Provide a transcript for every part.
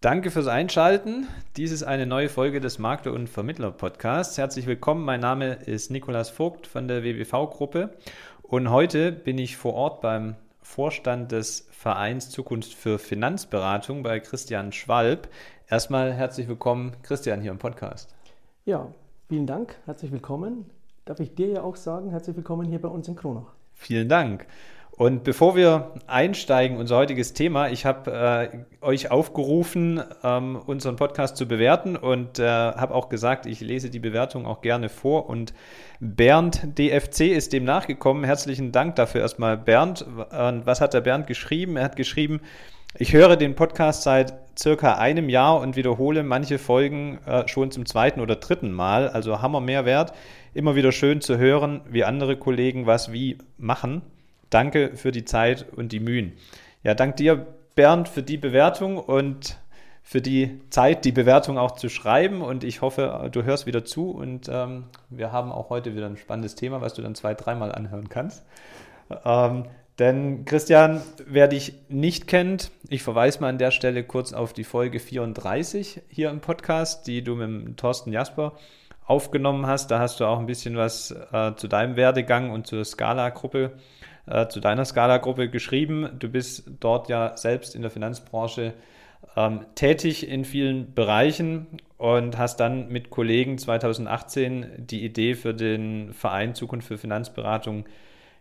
Danke fürs Einschalten. Dies ist eine neue Folge des Makler- und Vermittler-Podcasts. Herzlich willkommen. Mein Name ist Nikolas Vogt von der WBV-Gruppe und heute bin ich vor Ort beim Vorstand des Vereins Zukunft für Finanzberatung bei Christian Schwalb. Erstmal herzlich willkommen, Christian, hier im Podcast. Ja, vielen Dank. Herzlich willkommen. Darf ich dir ja auch sagen, herzlich willkommen hier bei uns in Kronach. Vielen Dank. Und bevor wir einsteigen, unser heutiges Thema, ich habe äh, euch aufgerufen, ähm, unseren Podcast zu bewerten und äh, habe auch gesagt, ich lese die Bewertung auch gerne vor. Und Bernd DFC ist dem nachgekommen. Herzlichen Dank dafür erstmal, Bernd. Und was hat der Bernd geschrieben? Er hat geschrieben, ich höre den Podcast seit circa einem Jahr und wiederhole manche Folgen äh, schon zum zweiten oder dritten Mal. Also Hammer Mehrwert. Immer wieder schön zu hören, wie andere Kollegen was wie machen. Danke für die Zeit und die Mühen. Ja, dank dir, Bernd, für die Bewertung und für die Zeit, die Bewertung auch zu schreiben. Und ich hoffe, du hörst wieder zu. Und ähm, wir haben auch heute wieder ein spannendes Thema, was du dann zwei, dreimal anhören kannst. Ähm, denn Christian, wer dich nicht kennt, ich verweise mal an der Stelle kurz auf die Folge 34 hier im Podcast, die du mit Thorsten Jasper aufgenommen hast. Da hast du auch ein bisschen was äh, zu deinem Werdegang und zur Scala-Gruppe äh, zu deiner Scala-Gruppe geschrieben. Du bist dort ja selbst in der Finanzbranche ähm, tätig in vielen Bereichen und hast dann mit Kollegen 2018 die Idee für den Verein Zukunft für Finanzberatung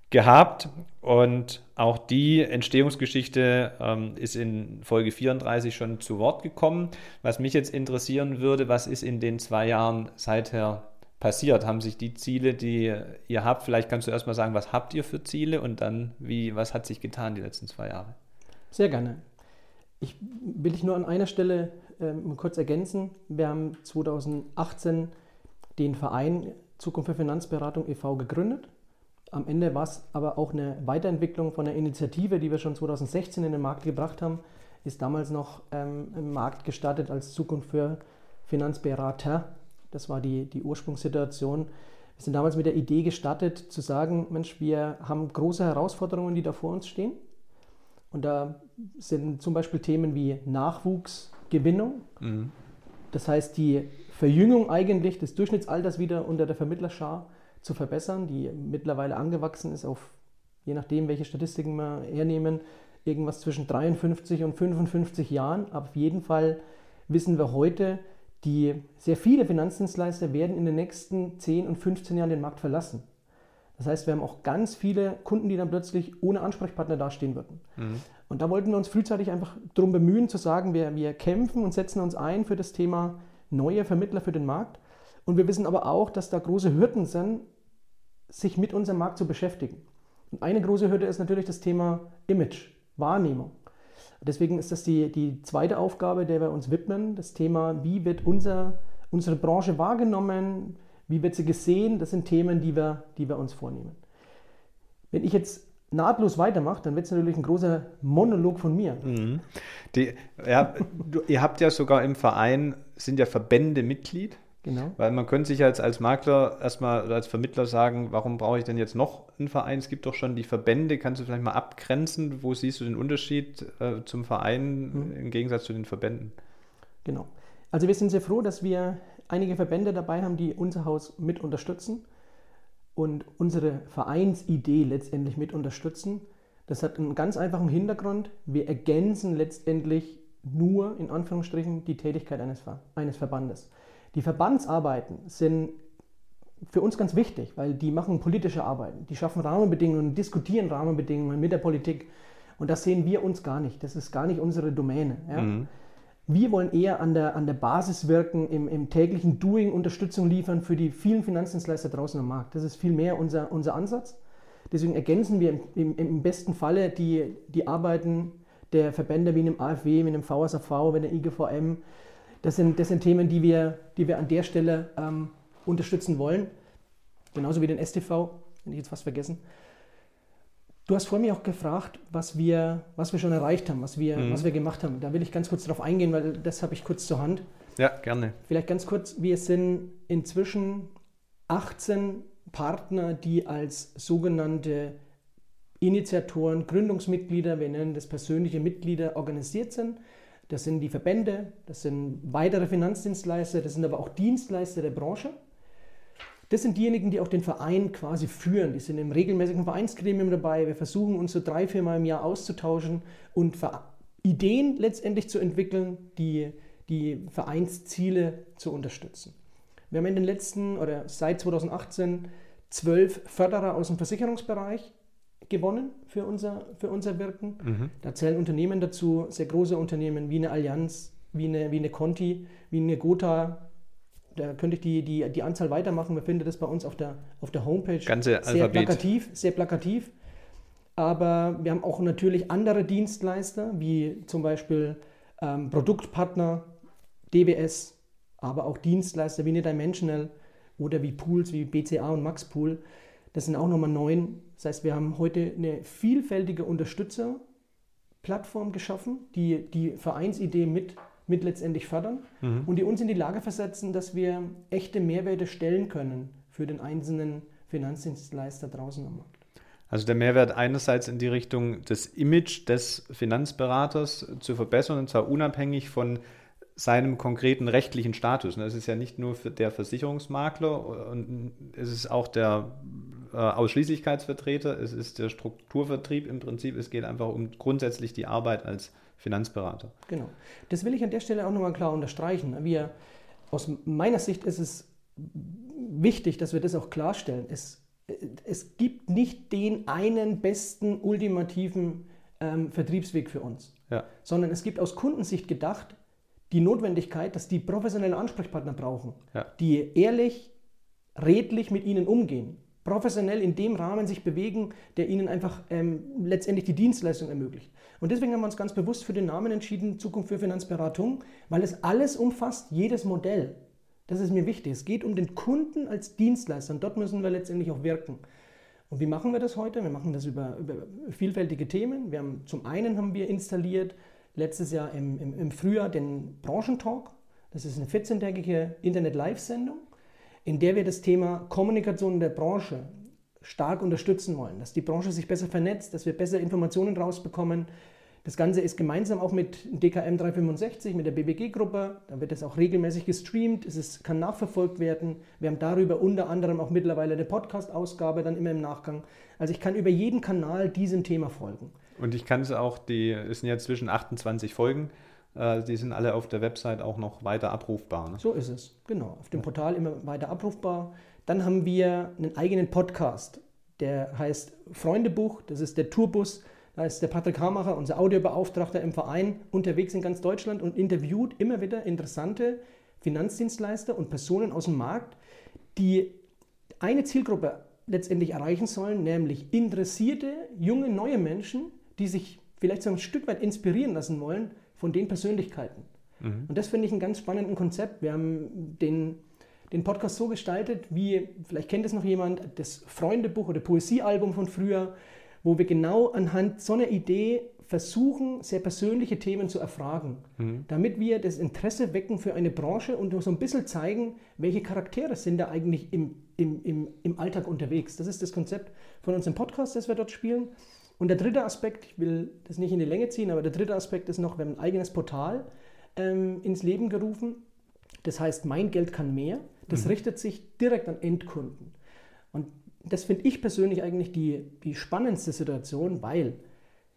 gehabt und auch die Entstehungsgeschichte ähm, ist in Folge 34 schon zu Wort gekommen. Was mich jetzt interessieren würde, was ist in den zwei Jahren seither passiert? Haben sich die Ziele, die ihr habt, vielleicht kannst du erstmal sagen, was habt ihr für Ziele und dann, wie, was hat sich getan die letzten zwei Jahre? Sehr gerne. Ich will ich nur an einer Stelle ähm, kurz ergänzen. Wir haben 2018 den Verein Zukunft für Finanzberatung e.V. gegründet. Am Ende war es aber auch eine Weiterentwicklung von einer Initiative, die wir schon 2016 in den Markt gebracht haben. Ist damals noch ähm, im Markt gestartet als Zukunft für Finanzberater das war die, die Ursprungssituation. Wir sind damals mit der Idee gestartet, zu sagen, Mensch, wir haben große Herausforderungen, die da vor uns stehen. Und da sind zum Beispiel Themen wie Nachwuchsgewinnung. Mhm. Das heißt, die Verjüngung eigentlich des Durchschnittsalters wieder unter der Vermittlerschar zu verbessern, die mittlerweile angewachsen ist auf, je nachdem, welche Statistiken wir hernehmen, irgendwas zwischen 53 und 55 Jahren. Aber auf jeden Fall wissen wir heute, die sehr viele Finanzdienstleister werden in den nächsten 10 und 15 Jahren den Markt verlassen. Das heißt, wir haben auch ganz viele Kunden, die dann plötzlich ohne Ansprechpartner dastehen würden. Mhm. Und da wollten wir uns frühzeitig einfach darum bemühen, zu sagen, wir, wir kämpfen und setzen uns ein für das Thema neue Vermittler für den Markt. Und wir wissen aber auch, dass da große Hürden sind, sich mit unserem Markt zu beschäftigen. Und eine große Hürde ist natürlich das Thema Image, Wahrnehmung. Deswegen ist das die, die zweite Aufgabe, der wir uns widmen, das Thema, wie wird unser, unsere Branche wahrgenommen, wie wird sie gesehen, das sind Themen, die wir, die wir uns vornehmen. Wenn ich jetzt nahtlos weitermache, dann wird es natürlich ein großer Monolog von mir. Mhm. Die, ja, du, ihr habt ja sogar im Verein, sind ja Verbände Mitglied. Genau. Weil man könnte sich jetzt als Makler erstmal oder als Vermittler sagen, warum brauche ich denn jetzt noch einen Verein? Es gibt doch schon die Verbände. Kannst du vielleicht mal abgrenzen? Wo siehst du den Unterschied äh, zum Verein mhm. im Gegensatz zu den Verbänden? Genau. Also wir sind sehr froh, dass wir einige Verbände dabei haben, die unser Haus mit unterstützen und unsere Vereinsidee letztendlich mit unterstützen. Das hat einen ganz einfachen Hintergrund. Wir ergänzen letztendlich nur in Anführungsstrichen die Tätigkeit eines, eines Verbandes. Die Verbandsarbeiten sind für uns ganz wichtig, weil die machen politische Arbeiten. Die schaffen Rahmenbedingungen, diskutieren Rahmenbedingungen mit der Politik. Und das sehen wir uns gar nicht. Das ist gar nicht unsere Domäne. Ja? Mhm. Wir wollen eher an der, an der Basis wirken, im, im, täglichen Doing Unterstützung liefern für die vielen Finanzdienstleister draußen am Markt. Das ist vielmehr unser, unser Ansatz. Deswegen ergänzen wir im, im, im, besten Falle die, die Arbeiten der Verbände wie einem AfW, wie einem VSAV, wie der IGVM, das sind, das sind Themen, die wir, die wir an der Stelle ähm, unterstützen wollen. Genauso wie den STV, wenn ich jetzt was vergessen. Du hast vor mir auch gefragt, was wir, was wir schon erreicht haben, was wir, mhm. was wir gemacht haben. Da will ich ganz kurz darauf eingehen, weil das habe ich kurz zur Hand. Ja, gerne. Vielleicht ganz kurz, wir sind inzwischen 18 Partner, die als sogenannte Initiatoren, Gründungsmitglieder, wir nennen das persönliche Mitglieder, organisiert sind. Das sind die Verbände, das sind weitere Finanzdienstleister, das sind aber auch Dienstleister der Branche. Das sind diejenigen, die auch den Verein quasi führen. Die sind im regelmäßigen Vereinsgremium dabei. Wir versuchen uns so drei, vier Mal im Jahr auszutauschen und Ideen letztendlich zu entwickeln, die die Vereinsziele zu unterstützen. Wir haben in den letzten oder seit 2018 zwölf Förderer aus dem Versicherungsbereich gewonnen für unser, für unser Wirken. Mhm. Da zählen Unternehmen dazu, sehr große Unternehmen wie eine Allianz, wie eine, wie eine Conti, wie eine Gotha. Da könnte ich die, die, die Anzahl weitermachen. Wir finden das bei uns auf der, auf der Homepage Ganze sehr Alphabet. plakativ, sehr plakativ. Aber wir haben auch natürlich andere Dienstleister, wie zum Beispiel ähm, Produktpartner, DWS, aber auch Dienstleister wie eine Dimensional oder wie Pools wie BCA und Maxpool. Das sind auch nochmal neun. Das heißt, wir haben heute eine vielfältige Unterstützerplattform geschaffen, die die Vereinsidee mit, mit letztendlich fördern mhm. und die uns in die Lage versetzen, dass wir echte Mehrwerte stellen können für den einzelnen Finanzdienstleister draußen am Markt. Also der Mehrwert einerseits in die Richtung des Image des Finanzberaters zu verbessern, und zwar unabhängig von seinem konkreten rechtlichen Status. Es ist ja nicht nur der Versicherungsmakler und es ist auch der äh, Ausschließlichkeitsvertreter, es ist der Strukturvertrieb im Prinzip. Es geht einfach um grundsätzlich die Arbeit als Finanzberater. Genau. Das will ich an der Stelle auch nochmal klar unterstreichen. Wir, aus meiner Sicht ist es wichtig, dass wir das auch klarstellen. Es, es gibt nicht den einen besten, ultimativen ähm, Vertriebsweg für uns, ja. sondern es gibt aus Kundensicht gedacht die Notwendigkeit, dass die professionelle Ansprechpartner brauchen, ja. die ehrlich, redlich mit ihnen umgehen, professionell in dem Rahmen sich bewegen, der ihnen einfach ähm, letztendlich die Dienstleistung ermöglicht. Und deswegen haben wir uns ganz bewusst für den Namen entschieden, Zukunft für Finanzberatung, weil es alles umfasst, jedes Modell. Das ist mir wichtig. Es geht um den Kunden als Dienstleister und dort müssen wir letztendlich auch wirken. Und wie machen wir das heute? Wir machen das über, über vielfältige Themen. Wir haben, zum einen haben wir installiert letztes Jahr im, im, im Frühjahr den Branchentalk. Das ist eine 14-tägige Internet-Live-Sendung, in der wir das Thema Kommunikation in der Branche stark unterstützen wollen, dass die Branche sich besser vernetzt, dass wir besser Informationen rausbekommen. Das Ganze ist gemeinsam auch mit DKM 365, mit der BBG-Gruppe. Da wird es auch regelmäßig gestreamt. Es ist, kann nachverfolgt werden. Wir haben darüber unter anderem auch mittlerweile eine Podcast-Ausgabe dann immer im Nachgang. Also ich kann über jeden Kanal diesem Thema folgen. Und ich kann es auch, die es sind jetzt zwischen 28 Folgen, die sind alle auf der Website auch noch weiter abrufbar. Ne? So ist es, genau. Auf dem Portal immer weiter abrufbar. Dann haben wir einen eigenen Podcast, der heißt Freundebuch, das ist der Tourbus. Da ist der Patrick Hamacher, unser Audiobeauftragter im Verein, unterwegs in ganz Deutschland und interviewt immer wieder interessante Finanzdienstleister und Personen aus dem Markt, die eine Zielgruppe letztendlich erreichen sollen, nämlich interessierte, junge, neue Menschen, die sich vielleicht so ein Stück weit inspirieren lassen wollen von den Persönlichkeiten. Mhm. Und das finde ich ein ganz spannendes Konzept. Wir haben den, den Podcast so gestaltet, wie, vielleicht kennt es noch jemand, das Freundebuch oder Poesiealbum von früher, wo wir genau anhand so einer Idee versuchen, sehr persönliche Themen zu erfragen, mhm. damit wir das Interesse wecken für eine Branche und so ein bisschen zeigen, welche Charaktere sind da eigentlich im, im, im, im Alltag unterwegs. Das ist das Konzept von unserem Podcast, das wir dort spielen. Und der dritte Aspekt, ich will das nicht in die Länge ziehen, aber der dritte Aspekt ist noch, wir haben ein eigenes Portal ähm, ins Leben gerufen. Das heißt, mein Geld kann mehr. Das mhm. richtet sich direkt an Endkunden. Und das finde ich persönlich eigentlich die, die spannendste Situation, weil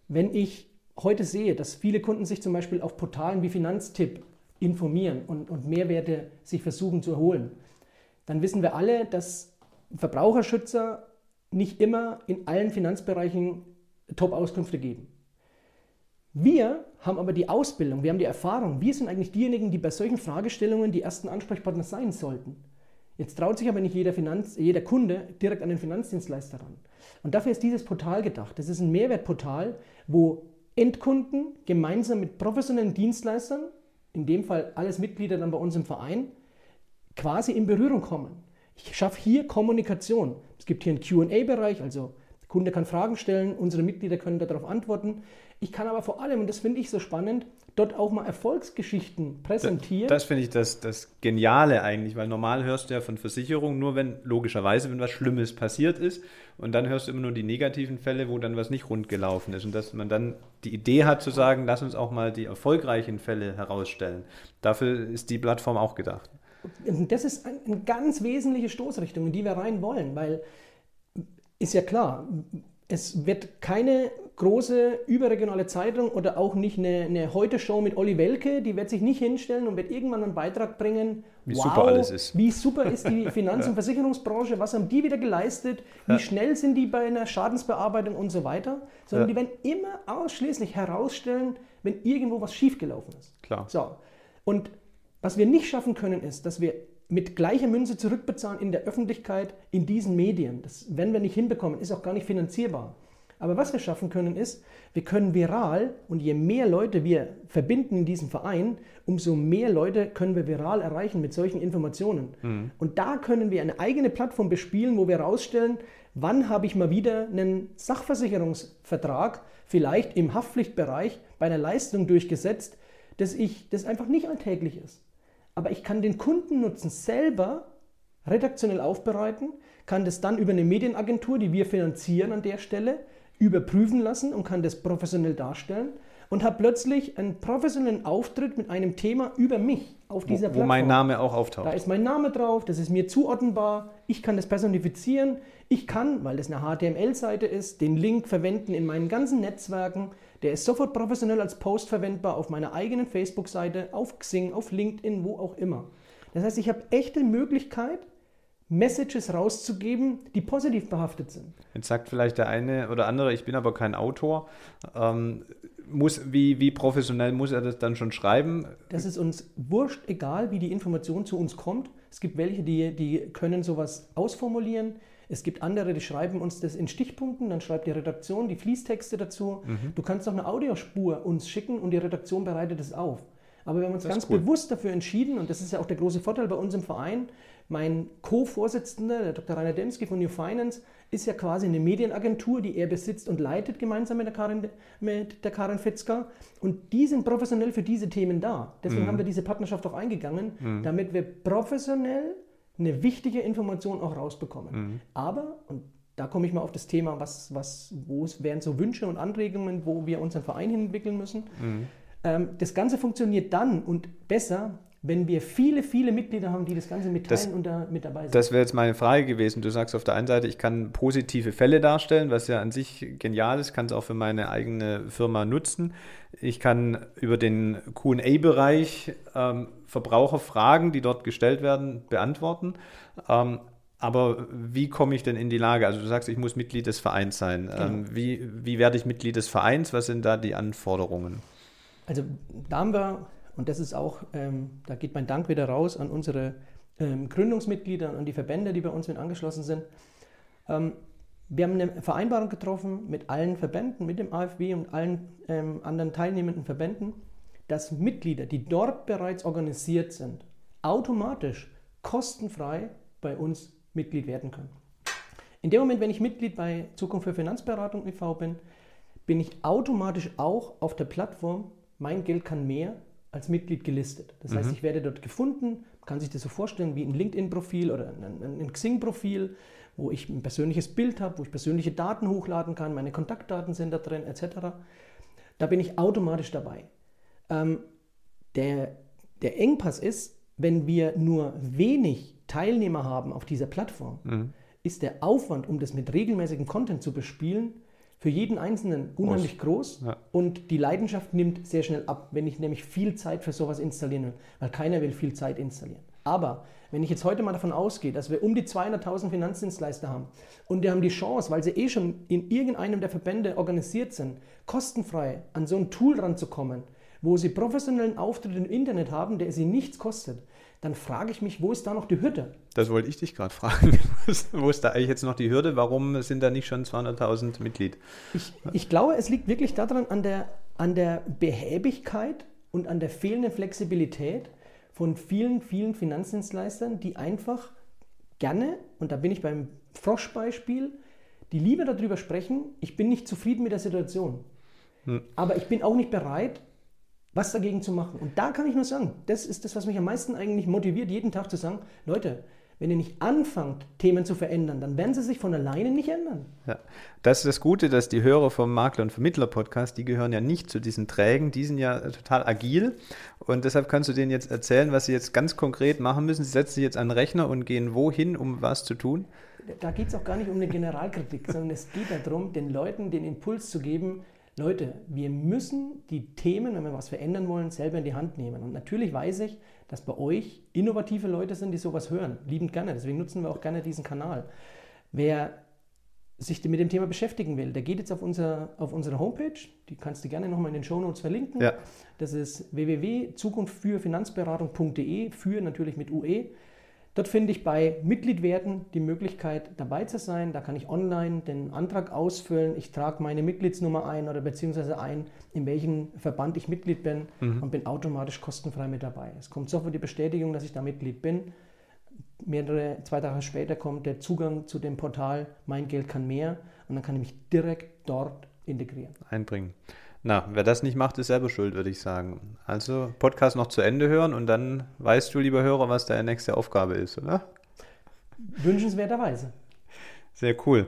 wenn ich heute sehe, dass viele Kunden sich zum Beispiel auf Portalen wie Finanztipp informieren und, und Mehrwerte sich versuchen zu erholen, dann wissen wir alle, dass Verbraucherschützer nicht immer in allen Finanzbereichen Top-Auskünfte geben. Wir haben aber die Ausbildung, wir haben die Erfahrung, wir sind eigentlich diejenigen, die bei solchen Fragestellungen die ersten Ansprechpartner sein sollten. Jetzt traut sich aber nicht jeder, Finanz, jeder Kunde direkt an den Finanzdienstleister ran. Und dafür ist dieses Portal gedacht. Das ist ein Mehrwertportal, wo Endkunden gemeinsam mit professionellen Dienstleistern, in dem Fall alles Mitglieder dann bei uns im Verein, quasi in Berührung kommen. Ich schaffe hier Kommunikation. Es gibt hier einen QA-Bereich, also Kunde kann Fragen stellen, unsere Mitglieder können darauf antworten. Ich kann aber vor allem, und das finde ich so spannend, dort auch mal Erfolgsgeschichten präsentieren. Das, das finde ich das, das Geniale eigentlich, weil normal hörst du ja von Versicherungen nur, wenn logischerweise, wenn was Schlimmes passiert ist. Und dann hörst du immer nur die negativen Fälle, wo dann was nicht rund gelaufen ist. Und dass man dann die Idee hat zu sagen, lass uns auch mal die erfolgreichen Fälle herausstellen. Dafür ist die Plattform auch gedacht. Das ist eine ganz wesentliche Stoßrichtung, in die wir rein wollen, weil ist ja klar, es wird keine große überregionale Zeitung oder auch nicht eine, eine Heute-Show mit Olli Welke, die wird sich nicht hinstellen und wird irgendwann einen Beitrag bringen, wie wow, super alles ist. Wie super ist die Finanz- und Versicherungsbranche, was haben die wieder geleistet, wie ja. schnell sind die bei einer Schadensbearbeitung und so weiter, sondern ja. die werden immer ausschließlich herausstellen, wenn irgendwo was schiefgelaufen ist. Klar. So. Und was wir nicht schaffen können, ist, dass wir mit gleicher Münze zurückbezahlen in der Öffentlichkeit, in diesen Medien. Das werden wir nicht hinbekommen, ist auch gar nicht finanzierbar. Aber was wir schaffen können, ist, wir können viral und je mehr Leute wir verbinden in diesem Verein, umso mehr Leute können wir viral erreichen mit solchen Informationen. Mhm. Und da können wir eine eigene Plattform bespielen, wo wir herausstellen, wann habe ich mal wieder einen Sachversicherungsvertrag, vielleicht im Haftpflichtbereich, bei einer Leistung durchgesetzt, dass ich das einfach nicht alltäglich ist aber ich kann den Kundennutzen selber redaktionell aufbereiten, kann das dann über eine Medienagentur, die wir finanzieren an der Stelle, überprüfen lassen und kann das professionell darstellen und habe plötzlich einen professionellen Auftritt mit einem Thema über mich auf dieser wo, Plattform. Wo mein Name auch auftaucht. Da ist mein Name drauf, das ist mir zuordnenbar, ich kann das personifizieren, ich kann, weil das eine HTML-Seite ist, den Link verwenden in meinen ganzen Netzwerken, der ist sofort professionell als Post verwendbar auf meiner eigenen Facebook-Seite, auf Xing, auf LinkedIn, wo auch immer. Das heißt, ich habe echte Möglichkeit, Messages rauszugeben, die positiv behaftet sind. Jetzt sagt vielleicht der eine oder andere, ich bin aber kein Autor. Ähm, muss, wie, wie professionell muss er das dann schon schreiben? Das ist uns wurscht, egal wie die Information zu uns kommt. Es gibt welche, die, die können sowas ausformulieren. Es gibt andere, die schreiben uns das in Stichpunkten, dann schreibt die Redaktion die Fließtexte dazu. Mhm. Du kannst auch eine Audiospur uns schicken und die Redaktion bereitet es auf. Aber wir haben uns das ganz cool. bewusst dafür entschieden, und das ist ja auch der große Vorteil bei uns im Verein, mein Co-Vorsitzender, der Dr. Rainer Demski von New Finance, ist ja quasi eine Medienagentur, die er besitzt und leitet gemeinsam mit der Karin, mit der Karin Fitzka. Und die sind professionell für diese Themen da. Deswegen mhm. haben wir diese Partnerschaft auch eingegangen, mhm. damit wir professionell eine wichtige Information auch rausbekommen. Mhm. Aber, und da komme ich mal auf das Thema, was, was, wo es wären so Wünsche und Anregungen, wo wir unseren Verein hin entwickeln müssen. Mhm. Ähm, das Ganze funktioniert dann und besser, wenn wir viele, viele Mitglieder haben, die das Ganze mitteilen das, und da mit dabei sind. Das wäre jetzt meine Frage gewesen. Du sagst auf der einen Seite, ich kann positive Fälle darstellen, was ja an sich genial ist, kann es auch für meine eigene Firma nutzen. Ich kann über den QA-Bereich ähm, Verbraucherfragen, die dort gestellt werden, beantworten. Ähm, aber wie komme ich denn in die Lage? Also du sagst, ich muss Mitglied des Vereins sein. Genau. Ähm, wie, wie werde ich Mitglied des Vereins? Was sind da die Anforderungen? Also da haben wir und das ist auch, ähm, da geht mein Dank wieder raus an unsere ähm, Gründungsmitglieder, an die Verbände, die bei uns mit angeschlossen sind. Ähm, wir haben eine Vereinbarung getroffen mit allen Verbänden, mit dem AfW und allen ähm, anderen teilnehmenden Verbänden, dass Mitglieder, die dort bereits organisiert sind, automatisch kostenfrei bei uns Mitglied werden können. In dem Moment, wenn ich Mitglied bei Zukunft für Finanzberatung e.V. bin, bin ich automatisch auch auf der Plattform Mein Geld kann mehr als Mitglied gelistet. Das mhm. heißt, ich werde dort gefunden, kann sich das so vorstellen wie ein LinkedIn-Profil oder ein, ein Xing-Profil, wo ich ein persönliches Bild habe, wo ich persönliche Daten hochladen kann, meine Kontaktdaten sind da drin, etc. Da bin ich automatisch dabei. Ähm, der, der Engpass ist, wenn wir nur wenig Teilnehmer haben auf dieser Plattform, mhm. ist der Aufwand, um das mit regelmäßigem Content zu bespielen, für jeden Einzelnen unheimlich groß ja. und die Leidenschaft nimmt sehr schnell ab, wenn ich nämlich viel Zeit für sowas installieren will, weil keiner will viel Zeit installieren. Aber wenn ich jetzt heute mal davon ausgehe, dass wir um die 200.000 Finanzdienstleister haben und die haben die Chance, weil sie eh schon in irgendeinem der Verbände organisiert sind, kostenfrei an so ein Tool ranzukommen, wo sie professionellen Auftritt im Internet haben, der sie nichts kostet, dann frage ich mich, wo ist da noch die Hürde? Das wollte ich dich gerade fragen. wo ist da eigentlich jetzt noch die Hürde? Warum sind da nicht schon 200.000 Mitglied? Ich, ich, glaube, es liegt wirklich daran, an der, an der Behäbigkeit und an der fehlenden Flexibilität von vielen, vielen Finanzdienstleistern, die einfach gerne, und da bin ich beim Froschbeispiel, die lieber darüber sprechen, ich bin nicht zufrieden mit der Situation. Hm. Aber ich bin auch nicht bereit, was dagegen zu machen. Und da kann ich nur sagen, das ist das, was mich am meisten eigentlich motiviert, jeden Tag zu sagen, Leute, wenn ihr nicht anfangt, Themen zu verändern, dann werden sie sich von alleine nicht ändern. Ja. Das ist das Gute, dass die Hörer vom Makler- und Vermittler-Podcast, die gehören ja nicht zu diesen Trägen, die sind ja total agil und deshalb kannst du denen jetzt erzählen, was sie jetzt ganz konkret machen müssen. Sie setzen sich jetzt an den Rechner und gehen wohin, um was zu tun? Da geht es auch gar nicht um eine Generalkritik, sondern es geht darum, den Leuten den Impuls zu geben, Leute, wir müssen die Themen, wenn wir was verändern wollen, selber in die Hand nehmen. Und natürlich weiß ich, dass bei euch innovative Leute sind, die sowas hören. Liebend gerne. Deswegen nutzen wir auch gerne diesen Kanal. Wer sich mit dem Thema beschäftigen will, der geht jetzt auf, unser, auf unsere Homepage. Die kannst du gerne nochmal in den Show Notes verlinken. Ja. Das ist www.zukunftfürfinanzberatung.de, für natürlich mit UE. Dort finde ich bei Mitglied werden die Möglichkeit dabei zu sein. Da kann ich online den Antrag ausfüllen. Ich trage meine Mitgliedsnummer ein oder beziehungsweise ein, in welchem Verband ich Mitglied bin mhm. und bin automatisch kostenfrei mit dabei. Es kommt sofort die Bestätigung, dass ich da Mitglied bin. Mehrere, zwei Tage später kommt der Zugang zu dem Portal Mein Geld kann mehr und dann kann ich mich direkt dort integrieren. Einbringen. Na, wer das nicht macht, ist selber schuld, würde ich sagen. Also Podcast noch zu Ende hören und dann weißt du, lieber Hörer, was deine nächste Aufgabe ist, oder? Wünschenswerterweise. Sehr cool.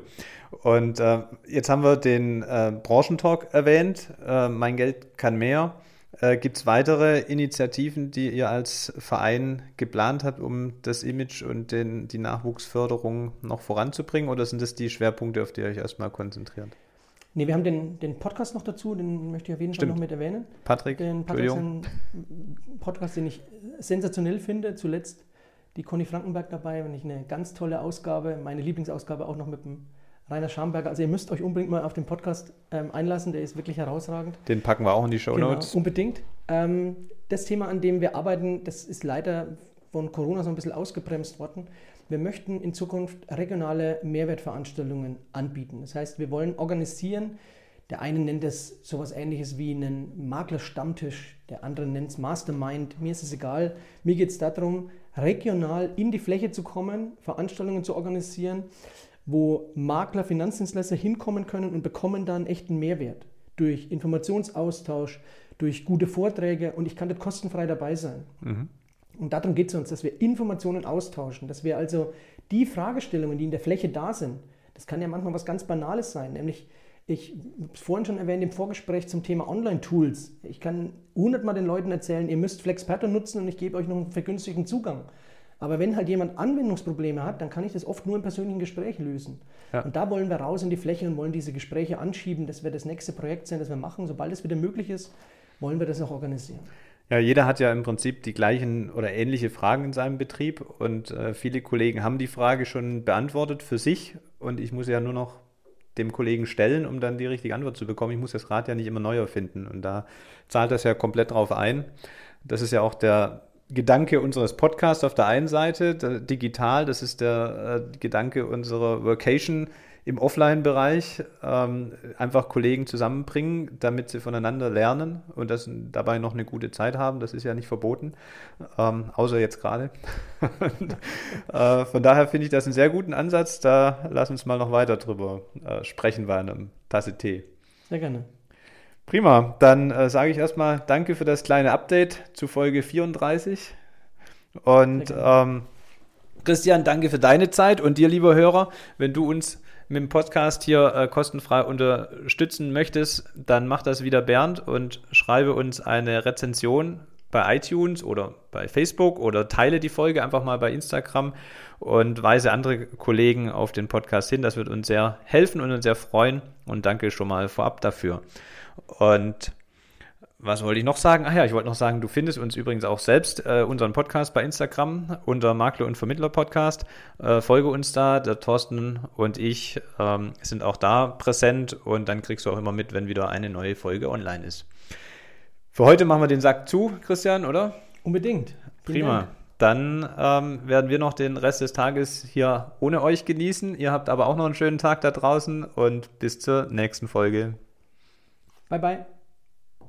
Und äh, jetzt haben wir den äh, Branchentalk erwähnt. Äh, mein Geld kann mehr. Äh, Gibt es weitere Initiativen, die ihr als Verein geplant habt, um das Image und den, die Nachwuchsförderung noch voranzubringen? Oder sind das die Schwerpunkte, auf die ihr euch erstmal konzentriert? Nee, wir haben den, den Podcast noch dazu, den möchte ich auf jeden. Fall noch mit erwähnen. Patrick, den Patrick ist ein Podcast, den ich sensationell finde. Zuletzt die Conny Frankenberg dabei, wenn ich eine ganz tolle Ausgabe, meine Lieblingsausgabe auch noch mit dem Rainer Schamberger. Also ihr müsst euch unbedingt mal auf den Podcast ähm, einlassen, der ist wirklich herausragend. Den packen wir auch in die Show Notes. Genau, unbedingt. Ähm, das Thema, an dem wir arbeiten, das ist leider von Corona so ein bisschen ausgebremst worden. Wir möchten in Zukunft regionale Mehrwertveranstaltungen anbieten. Das heißt, wir wollen organisieren. Der eine nennt es sowas ähnliches wie einen Maklerstammtisch, der andere nennt es Mastermind. Mir ist es egal. Mir geht es darum, regional in die Fläche zu kommen, Veranstaltungen zu organisieren, wo Makler, Finanzdienstleister hinkommen können und bekommen dann echten Mehrwert durch Informationsaustausch, durch gute Vorträge und ich kann dort kostenfrei dabei sein. Mhm. Und darum geht es uns, dass wir Informationen austauschen, dass wir also die Fragestellungen, die in der Fläche da sind, das kann ja manchmal was ganz Banales sein, nämlich ich habe es vorhin schon erwähnt im Vorgespräch zum Thema Online-Tools. Ich kann hundertmal den Leuten erzählen, ihr müsst FlexPattern nutzen und ich gebe euch noch einen vergünstigten Zugang. Aber wenn halt jemand Anwendungsprobleme hat, dann kann ich das oft nur im persönlichen Gespräch lösen. Ja. Und da wollen wir raus in die Fläche und wollen diese Gespräche anschieben. Das wird das nächste Projekt sein, das wir machen. Sobald es wieder möglich ist, wollen wir das auch organisieren. Ja, jeder hat ja im Prinzip die gleichen oder ähnliche Fragen in seinem Betrieb und äh, viele Kollegen haben die Frage schon beantwortet für sich und ich muss ja nur noch dem Kollegen stellen, um dann die richtige Antwort zu bekommen. Ich muss das Rad ja nicht immer neu erfinden und da zahlt das ja komplett drauf ein. Das ist ja auch der Gedanke unseres Podcasts auf der einen Seite, digital, das ist der äh, Gedanke unserer Vocation im Offline-Bereich ähm, einfach Kollegen zusammenbringen, damit sie voneinander lernen und das dabei noch eine gute Zeit haben. Das ist ja nicht verboten, ähm, außer jetzt gerade. äh, von daher finde ich das einen sehr guten Ansatz. Da lass uns mal noch weiter drüber äh, sprechen bei einem Tasse Tee. Sehr gerne. Prima, dann äh, sage ich erstmal Danke für das kleine Update zu Folge 34. Und ähm, Christian, danke für deine Zeit und dir, lieber Hörer, wenn du uns mit dem Podcast hier äh, kostenfrei unterstützen möchtest, dann mach das wieder Bernd und schreibe uns eine Rezension bei iTunes oder bei Facebook oder teile die Folge einfach mal bei Instagram und weise andere Kollegen auf den Podcast hin. Das wird uns sehr helfen und uns sehr freuen und danke schon mal vorab dafür. Und was wollte ich noch sagen? Ach ja, ich wollte noch sagen, du findest uns übrigens auch selbst, äh, unseren Podcast bei Instagram unter Makler und Vermittler Podcast. Äh, folge uns da, der Thorsten und ich ähm, sind auch da präsent und dann kriegst du auch immer mit, wenn wieder eine neue Folge online ist. Für heute machen wir den Sack zu, Christian, oder? Unbedingt. Prima. Dann ähm, werden wir noch den Rest des Tages hier ohne euch genießen. Ihr habt aber auch noch einen schönen Tag da draußen und bis zur nächsten Folge. Bye, bye.